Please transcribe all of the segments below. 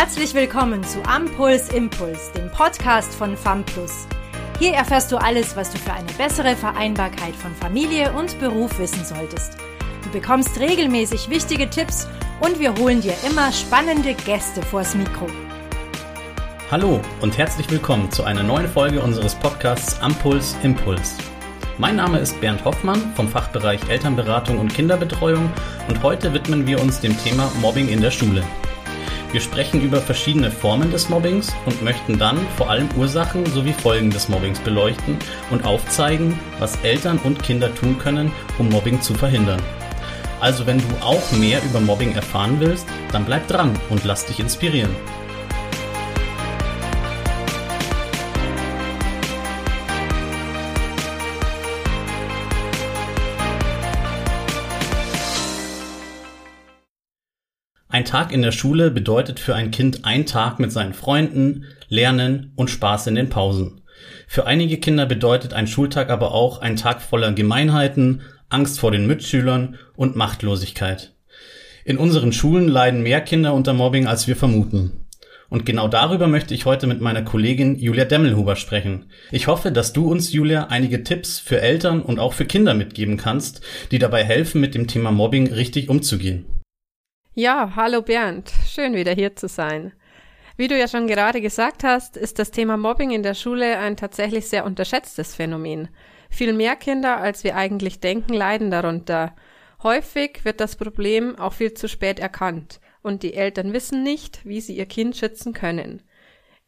Herzlich willkommen zu Ampuls Impuls, dem Podcast von FAMPLUS. Hier erfährst du alles, was du für eine bessere Vereinbarkeit von Familie und Beruf wissen solltest. Du bekommst regelmäßig wichtige Tipps und wir holen dir immer spannende Gäste vors Mikro. Hallo und herzlich willkommen zu einer neuen Folge unseres Podcasts Ampuls Impuls. Mein Name ist Bernd Hoffmann vom Fachbereich Elternberatung und Kinderbetreuung und heute widmen wir uns dem Thema Mobbing in der Schule. Wir sprechen über verschiedene Formen des Mobbings und möchten dann vor allem Ursachen sowie Folgen des Mobbings beleuchten und aufzeigen, was Eltern und Kinder tun können, um Mobbing zu verhindern. Also wenn du auch mehr über Mobbing erfahren willst, dann bleib dran und lass dich inspirieren. Tag in der Schule bedeutet für ein Kind ein Tag mit seinen Freunden, Lernen und Spaß in den Pausen. Für einige Kinder bedeutet ein Schultag aber auch ein Tag voller Gemeinheiten, Angst vor den Mitschülern und Machtlosigkeit. In unseren Schulen leiden mehr Kinder unter Mobbing, als wir vermuten. Und genau darüber möchte ich heute mit meiner Kollegin Julia Demmelhuber sprechen. Ich hoffe, dass du uns, Julia, einige Tipps für Eltern und auch für Kinder mitgeben kannst, die dabei helfen, mit dem Thema Mobbing richtig umzugehen. Ja, hallo Bernd, schön wieder hier zu sein. Wie du ja schon gerade gesagt hast, ist das Thema Mobbing in der Schule ein tatsächlich sehr unterschätztes Phänomen. Viel mehr Kinder, als wir eigentlich denken, leiden darunter. Häufig wird das Problem auch viel zu spät erkannt und die Eltern wissen nicht, wie sie ihr Kind schützen können.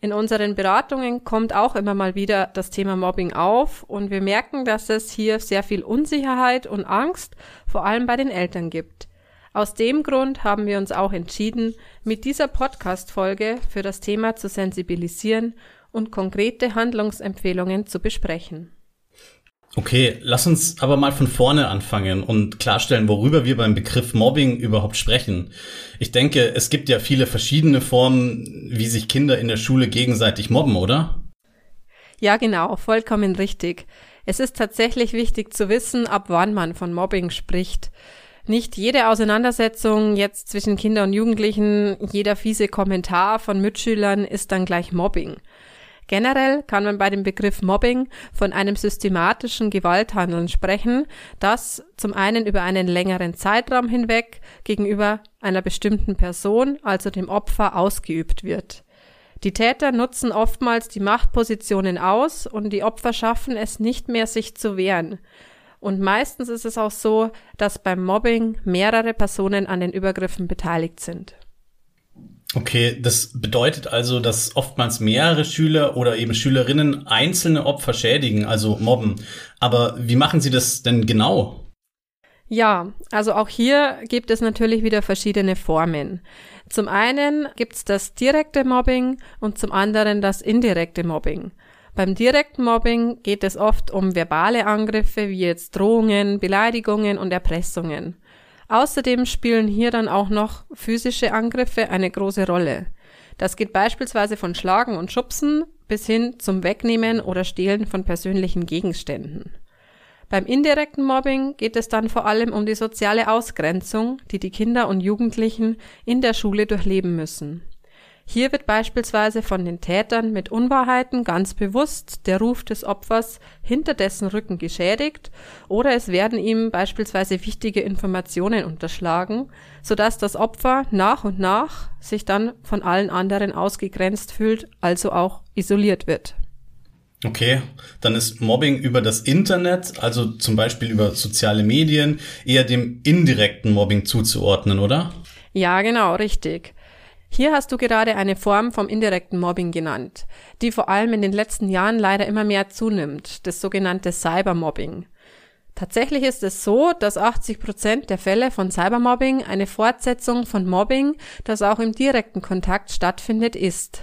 In unseren Beratungen kommt auch immer mal wieder das Thema Mobbing auf und wir merken, dass es hier sehr viel Unsicherheit und Angst vor allem bei den Eltern gibt. Aus dem Grund haben wir uns auch entschieden, mit dieser Podcast-Folge für das Thema zu sensibilisieren und konkrete Handlungsempfehlungen zu besprechen. Okay, lass uns aber mal von vorne anfangen und klarstellen, worüber wir beim Begriff Mobbing überhaupt sprechen. Ich denke, es gibt ja viele verschiedene Formen, wie sich Kinder in der Schule gegenseitig mobben, oder? Ja, genau, vollkommen richtig. Es ist tatsächlich wichtig zu wissen, ab wann man von Mobbing spricht. Nicht jede Auseinandersetzung jetzt zwischen Kinder und Jugendlichen, jeder fiese Kommentar von Mitschülern ist dann gleich Mobbing. Generell kann man bei dem Begriff Mobbing von einem systematischen Gewalthandeln sprechen, das zum einen über einen längeren Zeitraum hinweg gegenüber einer bestimmten Person, also dem Opfer, ausgeübt wird. Die Täter nutzen oftmals die Machtpositionen aus und die Opfer schaffen es nicht mehr, sich zu wehren. Und meistens ist es auch so, dass beim Mobbing mehrere Personen an den Übergriffen beteiligt sind. Okay, das bedeutet also, dass oftmals mehrere Schüler oder eben Schülerinnen einzelne Opfer schädigen, also mobben. Aber wie machen sie das denn genau? Ja, also auch hier gibt es natürlich wieder verschiedene Formen. Zum einen gibt es das direkte Mobbing und zum anderen das indirekte Mobbing. Beim direkten Mobbing geht es oft um verbale Angriffe wie jetzt Drohungen, Beleidigungen und Erpressungen. Außerdem spielen hier dann auch noch physische Angriffe eine große Rolle. Das geht beispielsweise von Schlagen und Schubsen bis hin zum Wegnehmen oder Stehlen von persönlichen Gegenständen. Beim indirekten Mobbing geht es dann vor allem um die soziale Ausgrenzung, die die Kinder und Jugendlichen in der Schule durchleben müssen. Hier wird beispielsweise von den Tätern mit Unwahrheiten ganz bewusst der Ruf des Opfers hinter dessen Rücken geschädigt oder es werden ihm beispielsweise wichtige Informationen unterschlagen, sodass das Opfer nach und nach sich dann von allen anderen ausgegrenzt fühlt, also auch isoliert wird. Okay, dann ist Mobbing über das Internet, also zum Beispiel über soziale Medien, eher dem indirekten Mobbing zuzuordnen, oder? Ja, genau, richtig. Hier hast du gerade eine Form vom indirekten Mobbing genannt, die vor allem in den letzten Jahren leider immer mehr zunimmt, das sogenannte Cybermobbing. Tatsächlich ist es so, dass 80 Prozent der Fälle von Cybermobbing eine Fortsetzung von Mobbing, das auch im direkten Kontakt stattfindet, ist.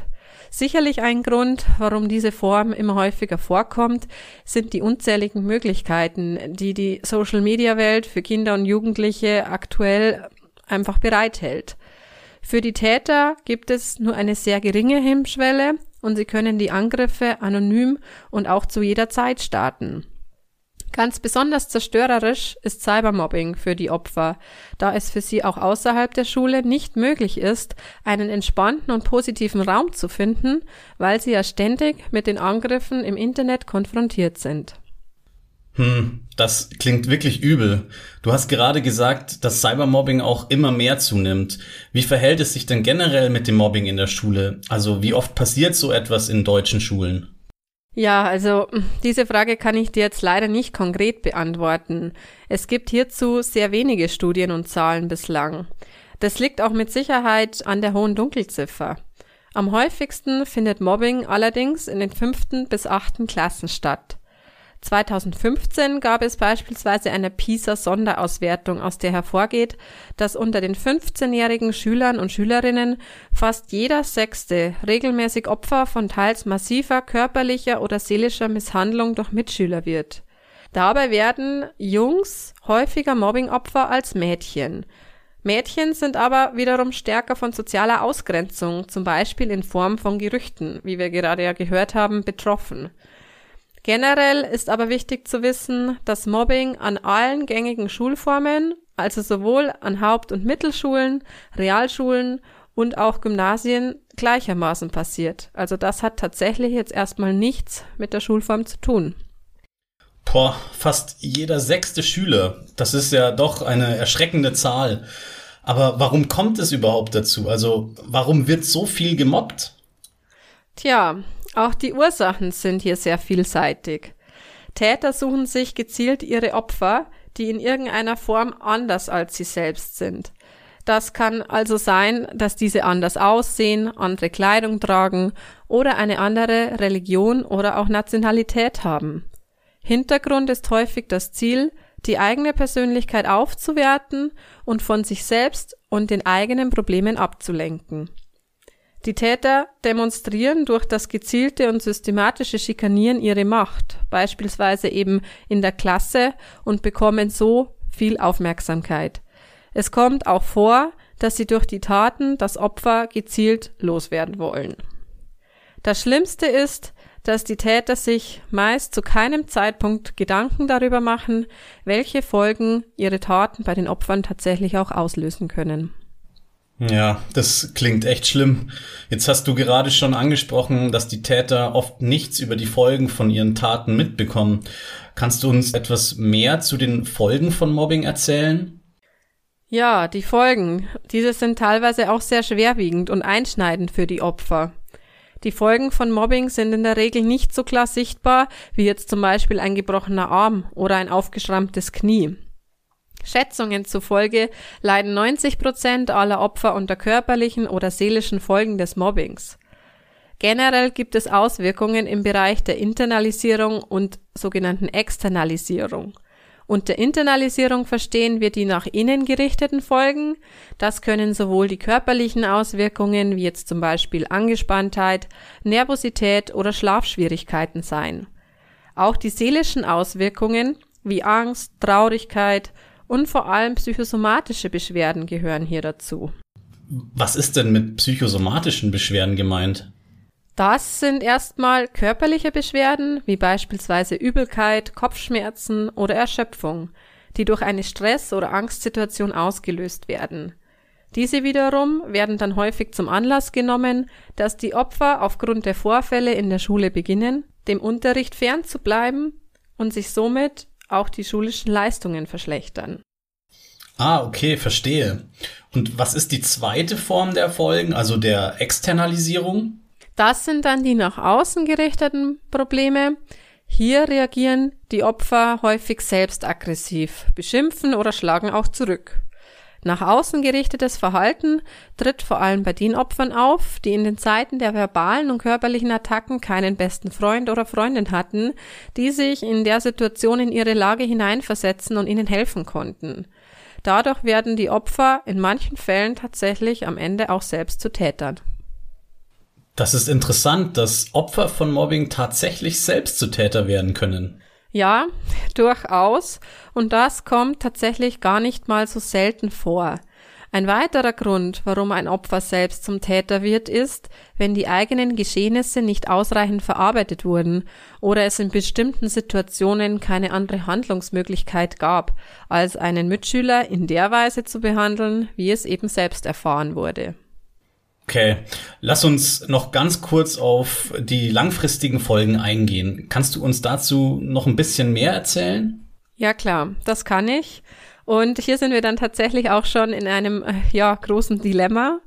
Sicherlich ein Grund, warum diese Form immer häufiger vorkommt, sind die unzähligen Möglichkeiten, die die Social-Media-Welt für Kinder und Jugendliche aktuell einfach bereithält. Für die Täter gibt es nur eine sehr geringe Hemmschwelle und sie können die Angriffe anonym und auch zu jeder Zeit starten. Ganz besonders zerstörerisch ist Cybermobbing für die Opfer, da es für sie auch außerhalb der Schule nicht möglich ist, einen entspannten und positiven Raum zu finden, weil sie ja ständig mit den Angriffen im Internet konfrontiert sind. Hm, das klingt wirklich übel. Du hast gerade gesagt, dass Cybermobbing auch immer mehr zunimmt. Wie verhält es sich denn generell mit dem Mobbing in der Schule? Also wie oft passiert so etwas in deutschen Schulen? Ja, also diese Frage kann ich dir jetzt leider nicht konkret beantworten. Es gibt hierzu sehr wenige Studien und Zahlen bislang. Das liegt auch mit Sicherheit an der hohen Dunkelziffer. Am häufigsten findet Mobbing allerdings in den fünften bis achten Klassen statt. 2015 gab es beispielsweise eine PISA-Sonderauswertung, aus der hervorgeht, dass unter den 15-jährigen Schülern und Schülerinnen fast jeder Sechste regelmäßig Opfer von teils massiver körperlicher oder seelischer Misshandlung durch Mitschüler wird. Dabei werden Jungs häufiger Mobbingopfer als Mädchen. Mädchen sind aber wiederum stärker von sozialer Ausgrenzung, zum Beispiel in Form von Gerüchten, wie wir gerade ja gehört haben, betroffen. Generell ist aber wichtig zu wissen, dass Mobbing an allen gängigen Schulformen, also sowohl an Haupt- und Mittelschulen, Realschulen und auch Gymnasien gleichermaßen passiert. Also das hat tatsächlich jetzt erstmal nichts mit der Schulform zu tun. Boah, fast jeder sechste Schüler. Das ist ja doch eine erschreckende Zahl. Aber warum kommt es überhaupt dazu? Also warum wird so viel gemobbt? Tja, auch die Ursachen sind hier sehr vielseitig. Täter suchen sich gezielt ihre Opfer, die in irgendeiner Form anders als sie selbst sind. Das kann also sein, dass diese anders aussehen, andere Kleidung tragen oder eine andere Religion oder auch Nationalität haben. Hintergrund ist häufig das Ziel, die eigene Persönlichkeit aufzuwerten und von sich selbst und den eigenen Problemen abzulenken. Die Täter demonstrieren durch das gezielte und systematische Schikanieren ihre Macht, beispielsweise eben in der Klasse, und bekommen so viel Aufmerksamkeit. Es kommt auch vor, dass sie durch die Taten das Opfer gezielt loswerden wollen. Das Schlimmste ist, dass die Täter sich meist zu keinem Zeitpunkt Gedanken darüber machen, welche Folgen ihre Taten bei den Opfern tatsächlich auch auslösen können. Ja, das klingt echt schlimm. Jetzt hast du gerade schon angesprochen, dass die Täter oft nichts über die Folgen von ihren Taten mitbekommen. Kannst du uns etwas mehr zu den Folgen von Mobbing erzählen? Ja, die Folgen. Diese sind teilweise auch sehr schwerwiegend und einschneidend für die Opfer. Die Folgen von Mobbing sind in der Regel nicht so klar sichtbar wie jetzt zum Beispiel ein gebrochener Arm oder ein aufgeschrammtes Knie. Schätzungen zufolge leiden 90 Prozent aller Opfer unter körperlichen oder seelischen Folgen des Mobbings. Generell gibt es Auswirkungen im Bereich der Internalisierung und sogenannten Externalisierung. Unter Internalisierung verstehen wir die nach innen gerichteten Folgen. Das können sowohl die körperlichen Auswirkungen wie jetzt zum Beispiel Angespanntheit, Nervosität oder Schlafschwierigkeiten sein. Auch die seelischen Auswirkungen wie Angst, Traurigkeit, und vor allem psychosomatische Beschwerden gehören hier dazu. Was ist denn mit psychosomatischen Beschwerden gemeint? Das sind erstmal körperliche Beschwerden, wie beispielsweise Übelkeit, Kopfschmerzen oder Erschöpfung, die durch eine Stress- oder Angstsituation ausgelöst werden. Diese wiederum werden dann häufig zum Anlass genommen, dass die Opfer aufgrund der Vorfälle in der Schule beginnen, dem Unterricht fernzubleiben und sich somit auch die schulischen Leistungen verschlechtern. Ah, okay, verstehe. Und was ist die zweite Form der Folgen, also der Externalisierung? Das sind dann die nach außen gerichteten Probleme. Hier reagieren die Opfer häufig selbst aggressiv, beschimpfen oder schlagen auch zurück. Nach außen gerichtetes Verhalten tritt vor allem bei den Opfern auf, die in den Zeiten der verbalen und körperlichen Attacken keinen besten Freund oder Freundin hatten, die sich in der Situation in ihre Lage hineinversetzen und ihnen helfen konnten. Dadurch werden die Opfer in manchen Fällen tatsächlich am Ende auch selbst zu Tätern. Das ist interessant, dass Opfer von Mobbing tatsächlich selbst zu Täter werden können. Ja, durchaus. Und das kommt tatsächlich gar nicht mal so selten vor. Ein weiterer Grund, warum ein Opfer selbst zum Täter wird, ist, wenn die eigenen Geschehnisse nicht ausreichend verarbeitet wurden oder es in bestimmten Situationen keine andere Handlungsmöglichkeit gab, als einen Mitschüler in der Weise zu behandeln, wie es eben selbst erfahren wurde. Okay, lass uns noch ganz kurz auf die langfristigen Folgen eingehen. Kannst du uns dazu noch ein bisschen mehr erzählen? Ja klar, das kann ich. Und hier sind wir dann tatsächlich auch schon in einem äh, ja, großen Dilemma.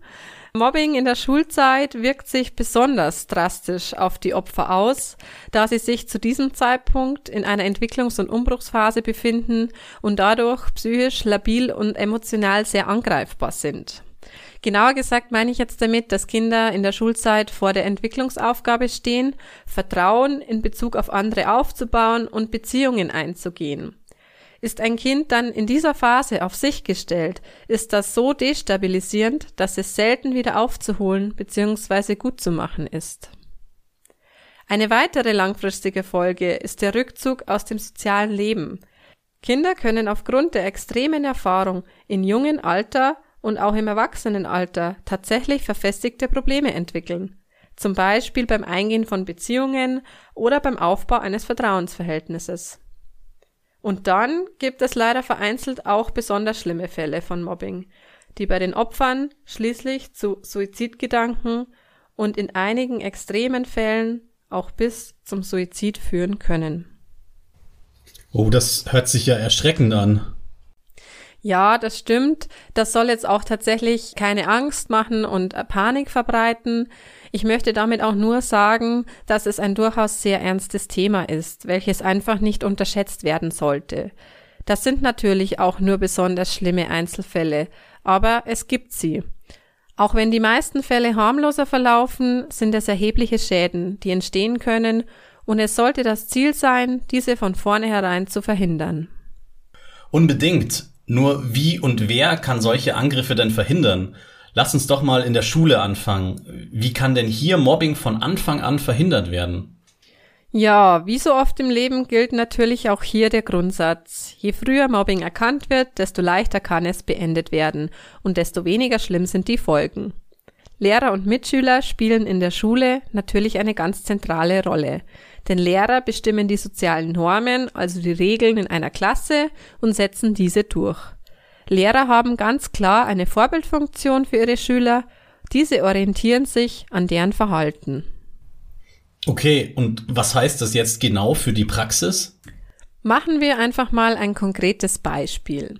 Mobbing in der Schulzeit wirkt sich besonders drastisch auf die Opfer aus, da sie sich zu diesem Zeitpunkt in einer Entwicklungs- und Umbruchsphase befinden und dadurch psychisch labil und emotional sehr angreifbar sind. Genauer gesagt meine ich jetzt damit, dass Kinder in der Schulzeit vor der Entwicklungsaufgabe stehen, Vertrauen in Bezug auf andere aufzubauen und Beziehungen einzugehen. Ist ein Kind dann in dieser Phase auf sich gestellt, ist das so destabilisierend, dass es selten wieder aufzuholen bzw. gut zu machen ist. Eine weitere langfristige Folge ist der Rückzug aus dem sozialen Leben. Kinder können aufgrund der extremen Erfahrung in jungen Alter und auch im Erwachsenenalter tatsächlich verfestigte Probleme entwickeln, zum Beispiel beim Eingehen von Beziehungen oder beim Aufbau eines Vertrauensverhältnisses. Und dann gibt es leider vereinzelt auch besonders schlimme Fälle von Mobbing, die bei den Opfern schließlich zu Suizidgedanken und in einigen extremen Fällen auch bis zum Suizid führen können. Oh, das hört sich ja erschreckend an. Ja, das stimmt. Das soll jetzt auch tatsächlich keine Angst machen und Panik verbreiten. Ich möchte damit auch nur sagen, dass es ein durchaus sehr ernstes Thema ist, welches einfach nicht unterschätzt werden sollte. Das sind natürlich auch nur besonders schlimme Einzelfälle, aber es gibt sie. Auch wenn die meisten Fälle harmloser verlaufen, sind es erhebliche Schäden, die entstehen können, und es sollte das Ziel sein, diese von vornherein zu verhindern. Unbedingt. Nur wie und wer kann solche Angriffe denn verhindern? Lass uns doch mal in der Schule anfangen. Wie kann denn hier Mobbing von Anfang an verhindert werden? Ja, wie so oft im Leben gilt natürlich auch hier der Grundsatz. Je früher Mobbing erkannt wird, desto leichter kann es beendet werden und desto weniger schlimm sind die Folgen. Lehrer und Mitschüler spielen in der Schule natürlich eine ganz zentrale Rolle. Denn Lehrer bestimmen die sozialen Normen, also die Regeln in einer Klasse und setzen diese durch. Lehrer haben ganz klar eine Vorbildfunktion für ihre Schüler, diese orientieren sich an deren Verhalten. Okay, und was heißt das jetzt genau für die Praxis? Machen wir einfach mal ein konkretes Beispiel.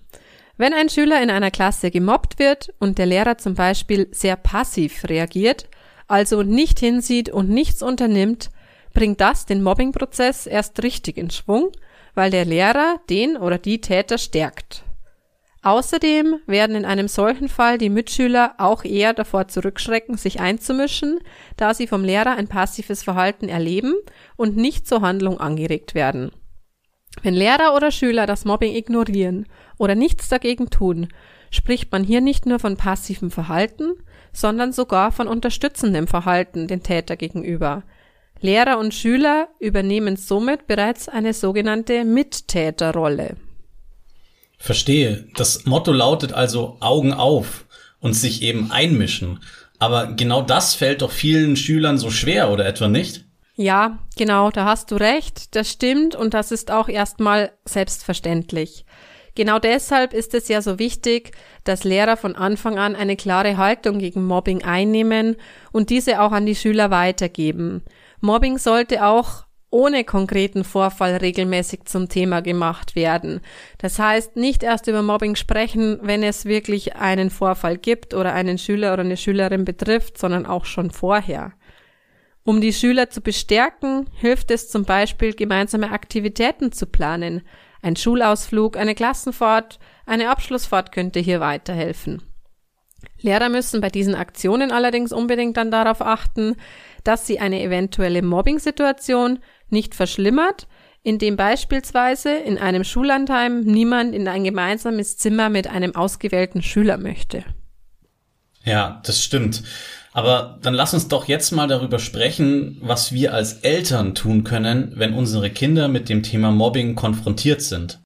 Wenn ein Schüler in einer Klasse gemobbt wird und der Lehrer zum Beispiel sehr passiv reagiert, also nicht hinsieht und nichts unternimmt, bringt das den Mobbingprozess erst richtig in Schwung, weil der Lehrer den oder die Täter stärkt. Außerdem werden in einem solchen Fall die Mitschüler auch eher davor zurückschrecken, sich einzumischen, da sie vom Lehrer ein passives Verhalten erleben und nicht zur Handlung angeregt werden. Wenn Lehrer oder Schüler das Mobbing ignorieren oder nichts dagegen tun, spricht man hier nicht nur von passivem Verhalten, sondern sogar von unterstützendem Verhalten den Täter gegenüber, Lehrer und Schüler übernehmen somit bereits eine sogenannte Mittäterrolle. Verstehe. Das Motto lautet also Augen auf und sich eben einmischen. Aber genau das fällt doch vielen Schülern so schwer, oder etwa nicht? Ja, genau, da hast du recht, das stimmt und das ist auch erstmal selbstverständlich. Genau deshalb ist es ja so wichtig, dass Lehrer von Anfang an eine klare Haltung gegen Mobbing einnehmen und diese auch an die Schüler weitergeben. Mobbing sollte auch ohne konkreten Vorfall regelmäßig zum Thema gemacht werden. Das heißt, nicht erst über Mobbing sprechen, wenn es wirklich einen Vorfall gibt oder einen Schüler oder eine Schülerin betrifft, sondern auch schon vorher. Um die Schüler zu bestärken, hilft es zum Beispiel, gemeinsame Aktivitäten zu planen. Ein Schulausflug, eine Klassenfahrt, eine Abschlussfahrt könnte hier weiterhelfen. Lehrer müssen bei diesen Aktionen allerdings unbedingt dann darauf achten, dass sie eine eventuelle Mobbing-Situation nicht verschlimmert, indem beispielsweise in einem Schullandheim niemand in ein gemeinsames Zimmer mit einem ausgewählten Schüler möchte. Ja, das stimmt. Aber dann lass uns doch jetzt mal darüber sprechen, was wir als Eltern tun können, wenn unsere Kinder mit dem Thema Mobbing konfrontiert sind.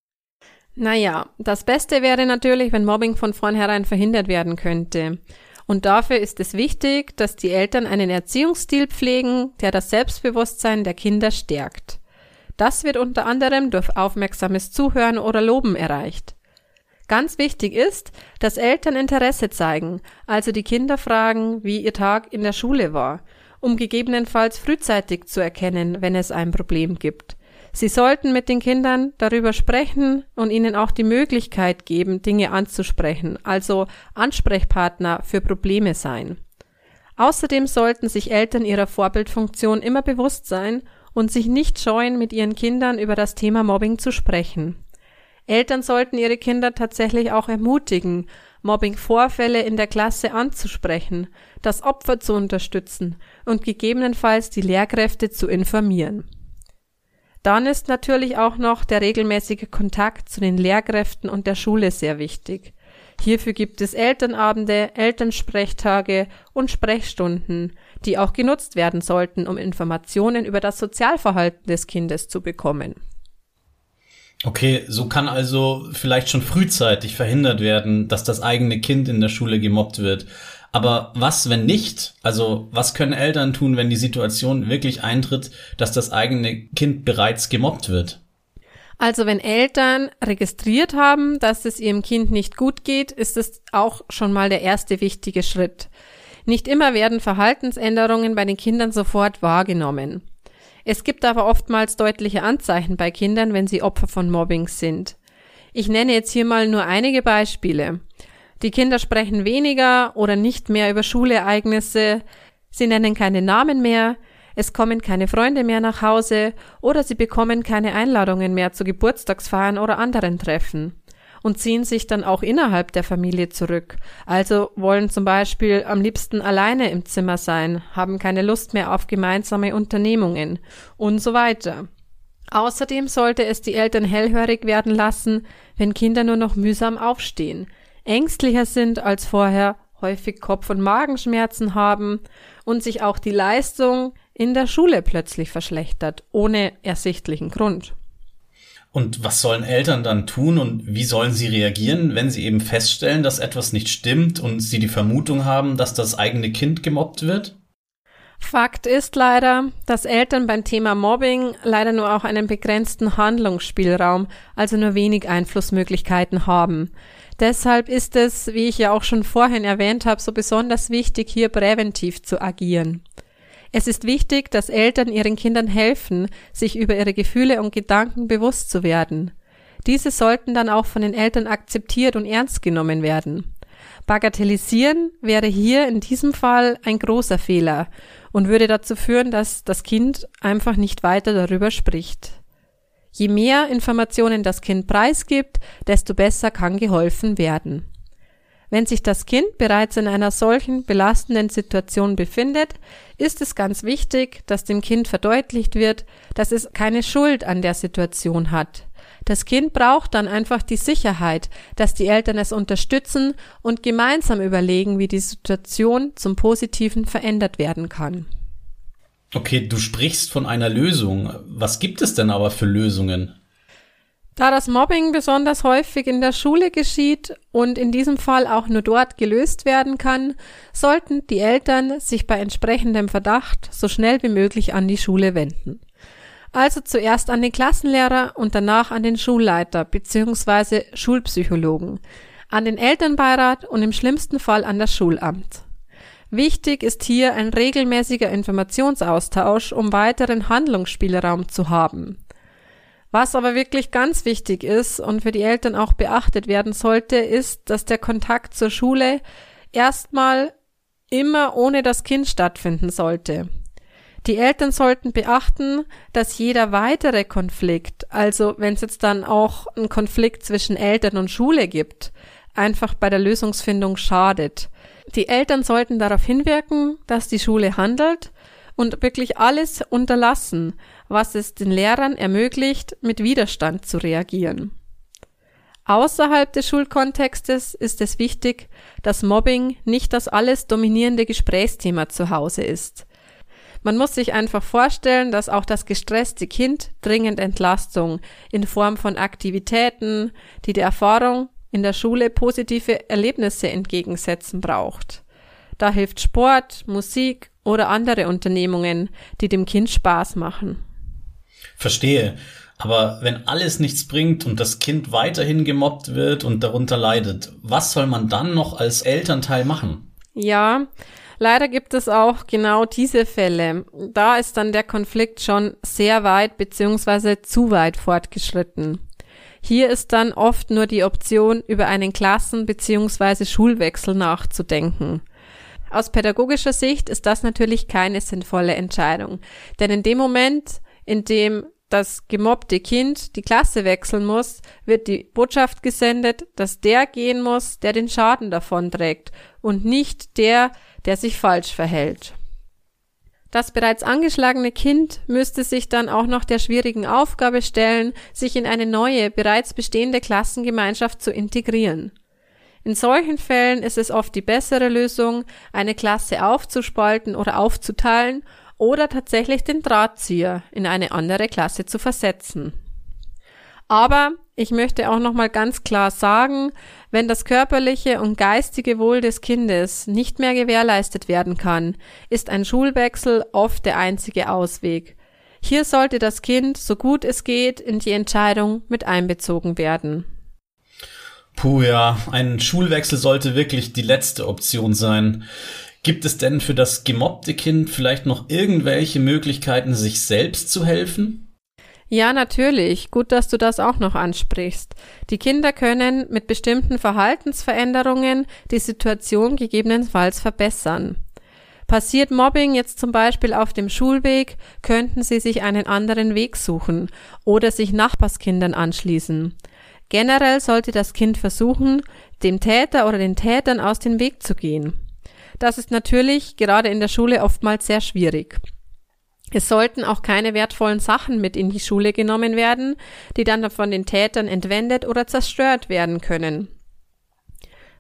Naja, das Beste wäre natürlich, wenn Mobbing von vornherein verhindert werden könnte. Und dafür ist es wichtig, dass die Eltern einen Erziehungsstil pflegen, der das Selbstbewusstsein der Kinder stärkt. Das wird unter anderem durch aufmerksames Zuhören oder Loben erreicht. Ganz wichtig ist, dass Eltern Interesse zeigen, also die Kinder fragen, wie ihr Tag in der Schule war, um gegebenenfalls frühzeitig zu erkennen, wenn es ein Problem gibt. Sie sollten mit den Kindern darüber sprechen und ihnen auch die Möglichkeit geben, Dinge anzusprechen, also Ansprechpartner für Probleme sein. Außerdem sollten sich Eltern ihrer Vorbildfunktion immer bewusst sein und sich nicht scheuen, mit ihren Kindern über das Thema Mobbing zu sprechen. Eltern sollten ihre Kinder tatsächlich auch ermutigen, Mobbing-Vorfälle in der Klasse anzusprechen, das Opfer zu unterstützen und gegebenenfalls die Lehrkräfte zu informieren. Dann ist natürlich auch noch der regelmäßige Kontakt zu den Lehrkräften und der Schule sehr wichtig. Hierfür gibt es Elternabende, Elternsprechtage und Sprechstunden, die auch genutzt werden sollten, um Informationen über das Sozialverhalten des Kindes zu bekommen. Okay, so kann also vielleicht schon frühzeitig verhindert werden, dass das eigene Kind in der Schule gemobbt wird. Aber was, wenn nicht? Also, was können Eltern tun, wenn die Situation wirklich eintritt, dass das eigene Kind bereits gemobbt wird? Also, wenn Eltern registriert haben, dass es ihrem Kind nicht gut geht, ist es auch schon mal der erste wichtige Schritt. Nicht immer werden Verhaltensänderungen bei den Kindern sofort wahrgenommen. Es gibt aber oftmals deutliche Anzeichen bei Kindern, wenn sie Opfer von Mobbing sind. Ich nenne jetzt hier mal nur einige Beispiele. Die Kinder sprechen weniger oder nicht mehr über Schulereignisse, sie nennen keine Namen mehr, es kommen keine Freunde mehr nach Hause oder sie bekommen keine Einladungen mehr zu Geburtstagsfeiern oder anderen Treffen und ziehen sich dann auch innerhalb der Familie zurück. Also wollen zum Beispiel am liebsten alleine im Zimmer sein, haben keine Lust mehr auf gemeinsame Unternehmungen und so weiter. Außerdem sollte es die Eltern hellhörig werden lassen, wenn Kinder nur noch mühsam aufstehen, ängstlicher sind als vorher, häufig Kopf- und Magenschmerzen haben und sich auch die Leistung in der Schule plötzlich verschlechtert, ohne ersichtlichen Grund. Und was sollen Eltern dann tun und wie sollen sie reagieren, wenn sie eben feststellen, dass etwas nicht stimmt und sie die Vermutung haben, dass das eigene Kind gemobbt wird? Fakt ist leider, dass Eltern beim Thema Mobbing leider nur auch einen begrenzten Handlungsspielraum, also nur wenig Einflussmöglichkeiten haben. Deshalb ist es, wie ich ja auch schon vorhin erwähnt habe, so besonders wichtig, hier präventiv zu agieren. Es ist wichtig, dass Eltern ihren Kindern helfen, sich über ihre Gefühle und Gedanken bewusst zu werden. Diese sollten dann auch von den Eltern akzeptiert und ernst genommen werden. Bagatellisieren wäre hier in diesem Fall ein großer Fehler und würde dazu führen, dass das Kind einfach nicht weiter darüber spricht. Je mehr Informationen das Kind preisgibt, desto besser kann geholfen werden. Wenn sich das Kind bereits in einer solchen belastenden Situation befindet, ist es ganz wichtig, dass dem Kind verdeutlicht wird, dass es keine Schuld an der Situation hat. Das Kind braucht dann einfach die Sicherheit, dass die Eltern es unterstützen und gemeinsam überlegen, wie die Situation zum Positiven verändert werden kann. Okay, du sprichst von einer Lösung. Was gibt es denn aber für Lösungen? Da das Mobbing besonders häufig in der Schule geschieht und in diesem Fall auch nur dort gelöst werden kann, sollten die Eltern sich bei entsprechendem Verdacht so schnell wie möglich an die Schule wenden. Also zuerst an den Klassenlehrer und danach an den Schulleiter bzw. Schulpsychologen, an den Elternbeirat und im schlimmsten Fall an das Schulamt. Wichtig ist hier ein regelmäßiger Informationsaustausch, um weiteren Handlungsspielraum zu haben. Was aber wirklich ganz wichtig ist und für die Eltern auch beachtet werden sollte, ist, dass der Kontakt zur Schule erstmal immer ohne das Kind stattfinden sollte. Die Eltern sollten beachten, dass jeder weitere Konflikt, also wenn es jetzt dann auch einen Konflikt zwischen Eltern und Schule gibt, einfach bei der Lösungsfindung schadet. Die Eltern sollten darauf hinwirken, dass die Schule handelt und wirklich alles unterlassen, was es den Lehrern ermöglicht, mit Widerstand zu reagieren. Außerhalb des Schulkontextes ist es wichtig, dass Mobbing nicht das alles dominierende Gesprächsthema zu Hause ist. Man muss sich einfach vorstellen, dass auch das gestresste Kind dringend Entlastung in Form von Aktivitäten, die der Erfahrung in der Schule positive Erlebnisse entgegensetzen braucht. Da hilft Sport, Musik oder andere Unternehmungen, die dem Kind Spaß machen. Verstehe. Aber wenn alles nichts bringt und das Kind weiterhin gemobbt wird und darunter leidet, was soll man dann noch als Elternteil machen? Ja, leider gibt es auch genau diese Fälle. Da ist dann der Konflikt schon sehr weit beziehungsweise zu weit fortgeschritten. Hier ist dann oft nur die Option, über einen Klassen- beziehungsweise Schulwechsel nachzudenken. Aus pädagogischer Sicht ist das natürlich keine sinnvolle Entscheidung, denn in dem Moment, in dem das gemobbte Kind die Klasse wechseln muss, wird die Botschaft gesendet, dass der gehen muss, der den Schaden davonträgt und nicht der, der sich falsch verhält. Das bereits angeschlagene Kind müsste sich dann auch noch der schwierigen Aufgabe stellen, sich in eine neue, bereits bestehende Klassengemeinschaft zu integrieren. In solchen Fällen ist es oft die bessere Lösung, eine Klasse aufzuspalten oder aufzuteilen oder tatsächlich den Drahtzieher in eine andere Klasse zu versetzen. Aber ich möchte auch noch mal ganz klar sagen, wenn das körperliche und geistige Wohl des Kindes nicht mehr gewährleistet werden kann, ist ein Schulwechsel oft der einzige Ausweg. Hier sollte das Kind, so gut es geht, in die Entscheidung mit einbezogen werden. Puh ja, ein Schulwechsel sollte wirklich die letzte Option sein. Gibt es denn für das gemobbte Kind vielleicht noch irgendwelche Möglichkeiten, sich selbst zu helfen? Ja, natürlich. Gut, dass du das auch noch ansprichst. Die Kinder können mit bestimmten Verhaltensveränderungen die Situation gegebenenfalls verbessern. Passiert Mobbing jetzt zum Beispiel auf dem Schulweg, könnten sie sich einen anderen Weg suchen oder sich Nachbarskindern anschließen. Generell sollte das Kind versuchen, dem Täter oder den Tätern aus dem Weg zu gehen. Das ist natürlich gerade in der Schule oftmals sehr schwierig. Es sollten auch keine wertvollen Sachen mit in die Schule genommen werden, die dann von den Tätern entwendet oder zerstört werden können.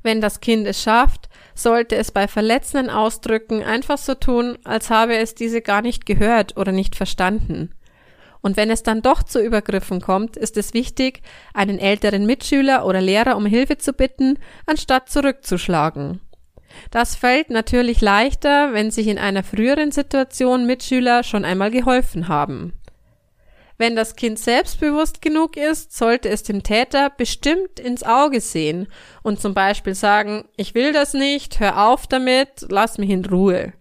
Wenn das Kind es schafft, sollte es bei verletzenden Ausdrücken einfach so tun, als habe es diese gar nicht gehört oder nicht verstanden. Und wenn es dann doch zu Übergriffen kommt, ist es wichtig, einen älteren Mitschüler oder Lehrer um Hilfe zu bitten, anstatt zurückzuschlagen. Das fällt natürlich leichter, wenn sich in einer früheren Situation Mitschüler schon einmal geholfen haben. Wenn das Kind selbstbewusst genug ist, sollte es dem Täter bestimmt ins Auge sehen und zum Beispiel sagen, ich will das nicht, hör auf damit, lass mich in Ruhe.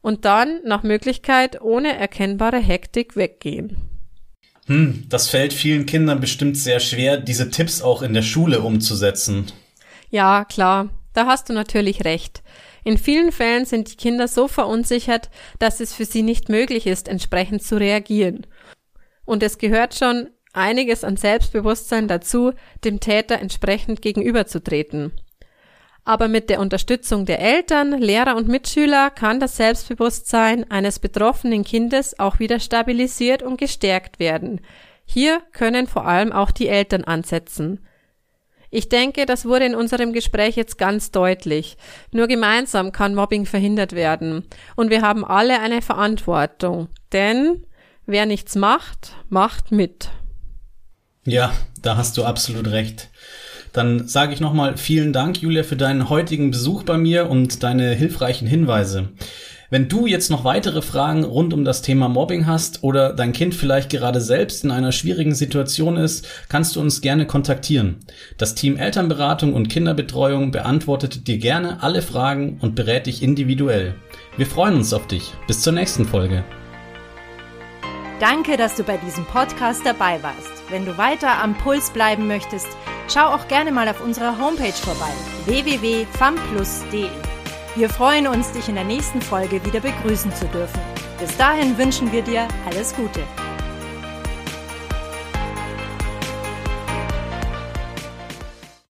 Und dann nach Möglichkeit ohne erkennbare Hektik weggehen. Hm, das fällt vielen Kindern bestimmt sehr schwer, diese Tipps auch in der Schule umzusetzen. Ja, klar. Da hast du natürlich recht. In vielen Fällen sind die Kinder so verunsichert, dass es für sie nicht möglich ist, entsprechend zu reagieren. Und es gehört schon einiges an Selbstbewusstsein dazu, dem Täter entsprechend gegenüberzutreten. Aber mit der Unterstützung der Eltern, Lehrer und Mitschüler kann das Selbstbewusstsein eines betroffenen Kindes auch wieder stabilisiert und gestärkt werden. Hier können vor allem auch die Eltern ansetzen. Ich denke, das wurde in unserem Gespräch jetzt ganz deutlich. Nur gemeinsam kann Mobbing verhindert werden. Und wir haben alle eine Verantwortung. Denn wer nichts macht, macht mit. Ja, da hast du absolut recht. Dann sage ich nochmal vielen Dank, Julia, für deinen heutigen Besuch bei mir und deine hilfreichen Hinweise. Wenn du jetzt noch weitere Fragen rund um das Thema Mobbing hast oder dein Kind vielleicht gerade selbst in einer schwierigen Situation ist, kannst du uns gerne kontaktieren. Das Team Elternberatung und Kinderbetreuung beantwortet dir gerne alle Fragen und berät dich individuell. Wir freuen uns auf dich. Bis zur nächsten Folge. Danke, dass du bei diesem Podcast dabei warst. Wenn du weiter am Puls bleiben möchtest, schau auch gerne mal auf unserer Homepage vorbei www.famplus.de. Wir freuen uns, dich in der nächsten Folge wieder begrüßen zu dürfen. Bis dahin wünschen wir dir alles Gute.